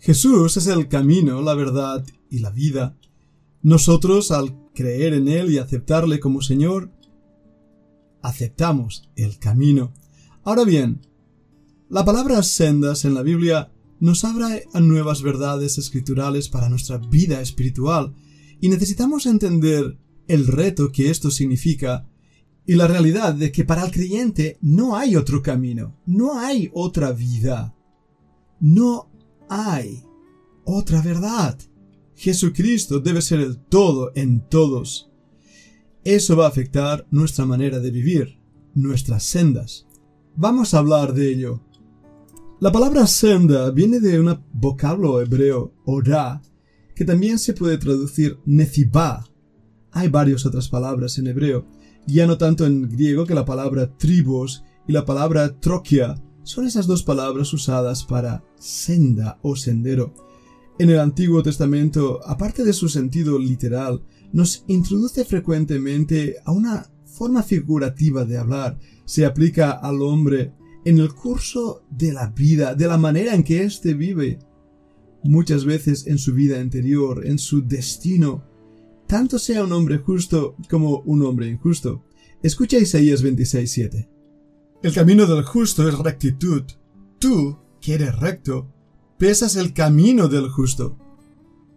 Jesús es el camino, la verdad y la vida. Nosotros, al creer en Él y aceptarle como Señor, aceptamos el camino. Ahora bien, la palabra sendas en la Biblia nos abre a nuevas verdades escriturales para nuestra vida espiritual y necesitamos entender el reto que esto significa y la realidad de que para el creyente no hay otro camino, no hay otra vida, no hay otra verdad. Jesucristo debe ser el todo en todos. Eso va a afectar nuestra manera de vivir, nuestras sendas. Vamos a hablar de ello. La palabra senda viene de un vocablo hebreo, ora, que también se puede traducir nezibá. Hay varias otras palabras en hebreo, ya no tanto en griego que la palabra tribos y la palabra troquia son esas dos palabras usadas para senda o sendero. En el Antiguo Testamento, aparte de su sentido literal, nos introduce frecuentemente a una forma figurativa de hablar. Se aplica al hombre en el curso de la vida, de la manera en que éste vive, muchas veces en su vida interior, en su destino, tanto sea un hombre justo como un hombre injusto. Escucha Isaías 26:7. El camino del justo es rectitud. Tú, que eres recto, pesas el camino del justo.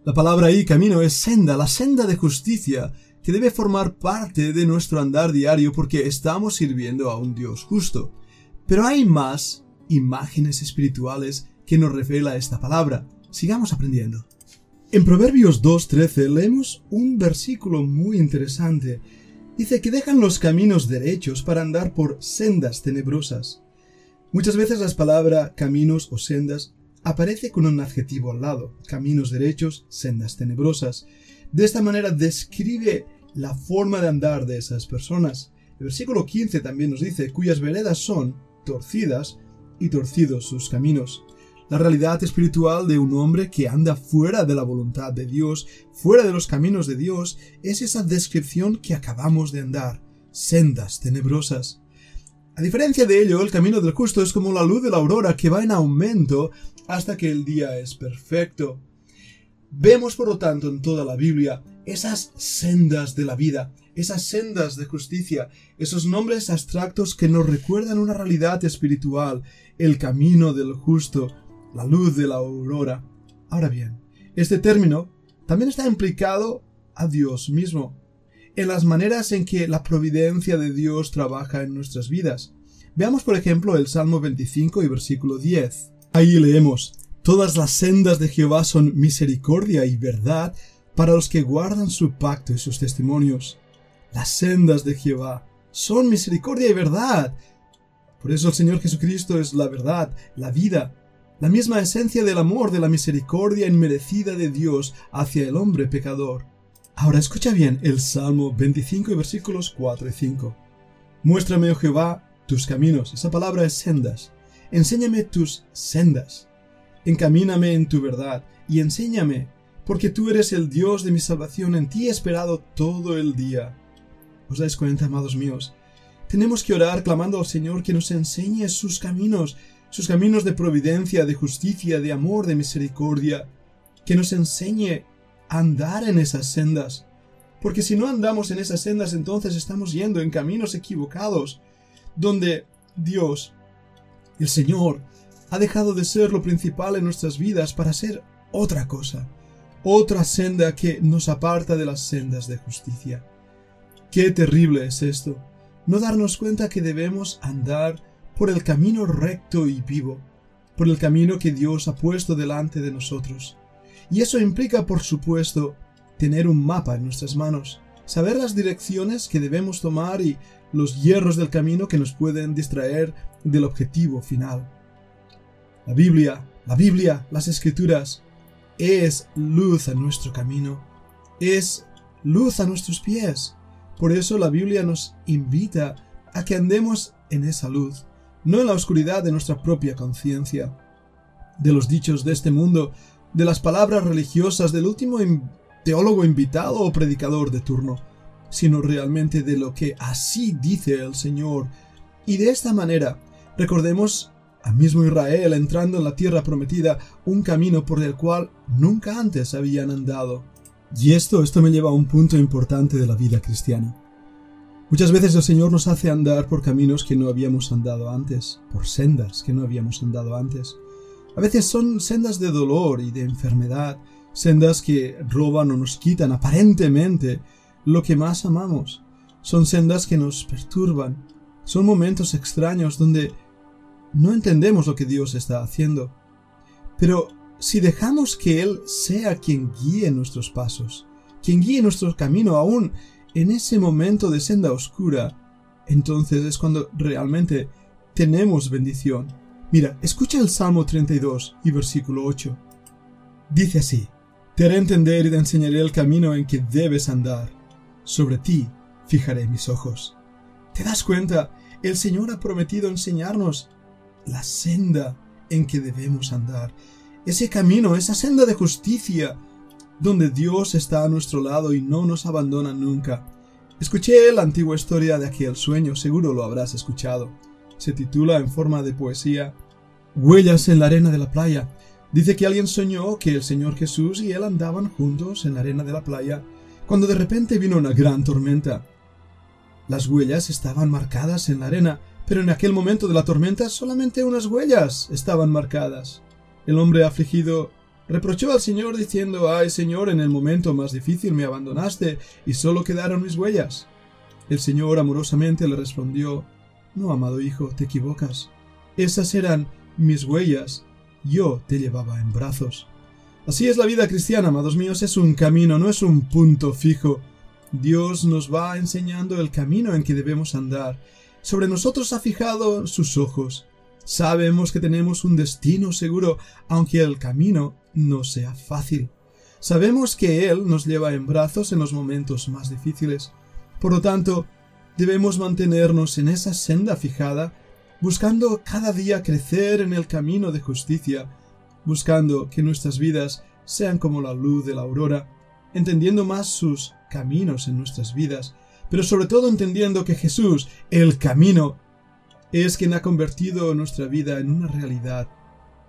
La palabra ahí camino es senda, la senda de justicia, que debe formar parte de nuestro andar diario porque estamos sirviendo a un Dios justo. Pero hay más imágenes espirituales que nos revela esta palabra. Sigamos aprendiendo. En Proverbios 2.13 leemos un versículo muy interesante. Dice que dejan los caminos derechos para andar por sendas tenebrosas. Muchas veces las palabras caminos o sendas aparece con un adjetivo al lado, caminos derechos, sendas tenebrosas. De esta manera describe la forma de andar de esas personas. El versículo 15 también nos dice, cuyas veredas son torcidas y torcidos sus caminos. La realidad espiritual de un hombre que anda fuera de la voluntad de Dios, fuera de los caminos de Dios, es esa descripción que acabamos de andar, sendas tenebrosas. A diferencia de ello, el camino del justo es como la luz de la aurora que va en aumento hasta que el día es perfecto. Vemos, por lo tanto, en toda la Biblia esas sendas de la vida, esas sendas de justicia, esos nombres abstractos que nos recuerdan una realidad espiritual, el camino del justo, la luz de la aurora. Ahora bien, este término también está implicado a Dios mismo, en las maneras en que la providencia de Dios trabaja en nuestras vidas. Veamos por ejemplo el Salmo 25 y versículo 10. Ahí leemos, Todas las sendas de Jehová son misericordia y verdad para los que guardan su pacto y sus testimonios. Las sendas de Jehová son misericordia y verdad. Por eso el Señor Jesucristo es la verdad, la vida, la misma esencia del amor, de la misericordia inmerecida de Dios hacia el hombre pecador. Ahora escucha bien el Salmo 25 versículos 4 y 5. Muéstrame, oh Jehová, tus caminos. Esa palabra es sendas. Enséñame tus sendas. Encamíname en tu verdad y enséñame, porque tú eres el Dios de mi salvación. En ti he esperado todo el día. ¿Os dais cuenta, amados míos? Tenemos que orar clamando al Señor que nos enseñe sus caminos, sus caminos de providencia, de justicia, de amor, de misericordia, que nos enseñe a andar en esas sendas. Porque si no andamos en esas sendas, entonces estamos yendo en caminos equivocados, donde Dios, el Señor, ha dejado de ser lo principal en nuestras vidas para ser otra cosa, otra senda que nos aparta de las sendas de justicia. Qué terrible es esto, no darnos cuenta que debemos andar por el camino recto y vivo, por el camino que Dios ha puesto delante de nosotros. Y eso implica, por supuesto, tener un mapa en nuestras manos, saber las direcciones que debemos tomar y los hierros del camino que nos pueden distraer del objetivo final. La Biblia, la Biblia, las Escrituras, es luz a nuestro camino, es luz a nuestros pies, por eso la Biblia nos invita a que andemos en esa luz, no en la oscuridad de nuestra propia conciencia, de los dichos de este mundo, de las palabras religiosas del último teólogo invitado o predicador de turno, sino realmente de lo que así dice el Señor. Y de esta manera, recordemos a mismo Israel entrando en la tierra prometida, un camino por el cual nunca antes habían andado. Y esto, esto me lleva a un punto importante de la vida cristiana. Muchas veces el Señor nos hace andar por caminos que no habíamos andado antes, por sendas que no habíamos andado antes. A veces son sendas de dolor y de enfermedad, sendas que roban o nos quitan aparentemente lo que más amamos. Son sendas que nos perturban. Son momentos extraños donde no entendemos lo que Dios está haciendo. Pero si dejamos que Él sea quien guíe nuestros pasos, quien guíe nuestro camino aún en ese momento de senda oscura, entonces es cuando realmente tenemos bendición. Mira, escucha el Salmo 32 y versículo 8. Dice así, Te haré entender y te enseñaré el camino en que debes andar. Sobre ti fijaré mis ojos. ¿Te das cuenta? El Señor ha prometido enseñarnos la senda en que debemos andar, ese camino, esa senda de justicia, donde Dios está a nuestro lado y no nos abandona nunca. Escuché la antigua historia de aquel sueño, seguro lo habrás escuchado. Se titula en forma de poesía Huellas en la arena de la playa. Dice que alguien soñó que el Señor Jesús y él andaban juntos en la arena de la playa, cuando de repente vino una gran tormenta. Las huellas estaban marcadas en la arena, pero en aquel momento de la tormenta solamente unas huellas estaban marcadas. El hombre afligido reprochó al Señor diciendo, Ay Señor, en el momento más difícil me abandonaste y solo quedaron mis huellas. El Señor amorosamente le respondió, No, amado hijo, te equivocas. Esas eran mis huellas. Yo te llevaba en brazos. Así es la vida cristiana, amados míos, es un camino, no es un punto fijo. Dios nos va enseñando el camino en que debemos andar sobre nosotros ha fijado sus ojos. Sabemos que tenemos un destino seguro, aunque el camino no sea fácil. Sabemos que Él nos lleva en brazos en los momentos más difíciles. Por lo tanto, debemos mantenernos en esa senda fijada, buscando cada día crecer en el camino de justicia, buscando que nuestras vidas sean como la luz de la aurora, entendiendo más sus caminos en nuestras vidas, pero sobre todo entendiendo que Jesús, el camino, es quien ha convertido nuestra vida en una realidad,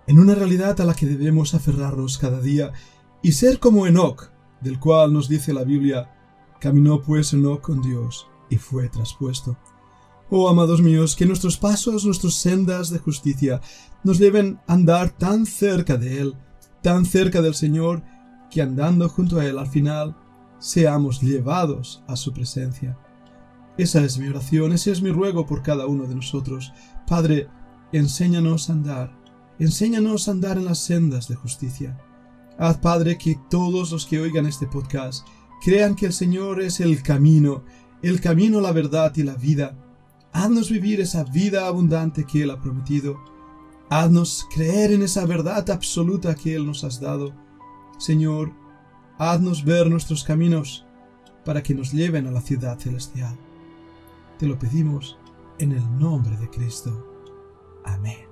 en una realidad a la que debemos aferrarnos cada día y ser como Enoch, del cual nos dice la Biblia, caminó pues Enoch con Dios y fue traspuesto. Oh, amados míos, que nuestros pasos, nuestras sendas de justicia nos lleven a andar tan cerca de Él, tan cerca del Señor, que andando junto a Él al final seamos llevados a su presencia. Esa es mi oración, ese es mi ruego por cada uno de nosotros. Padre, enséñanos a andar, enséñanos a andar en las sendas de justicia. Haz, Padre, que todos los que oigan este podcast crean que el Señor es el camino, el camino, la verdad y la vida. Haznos vivir esa vida abundante que Él ha prometido. Haznos creer en esa verdad absoluta que Él nos has dado. Señor, Haznos ver nuestros caminos para que nos lleven a la ciudad celestial. Te lo pedimos en el nombre de Cristo. Amén.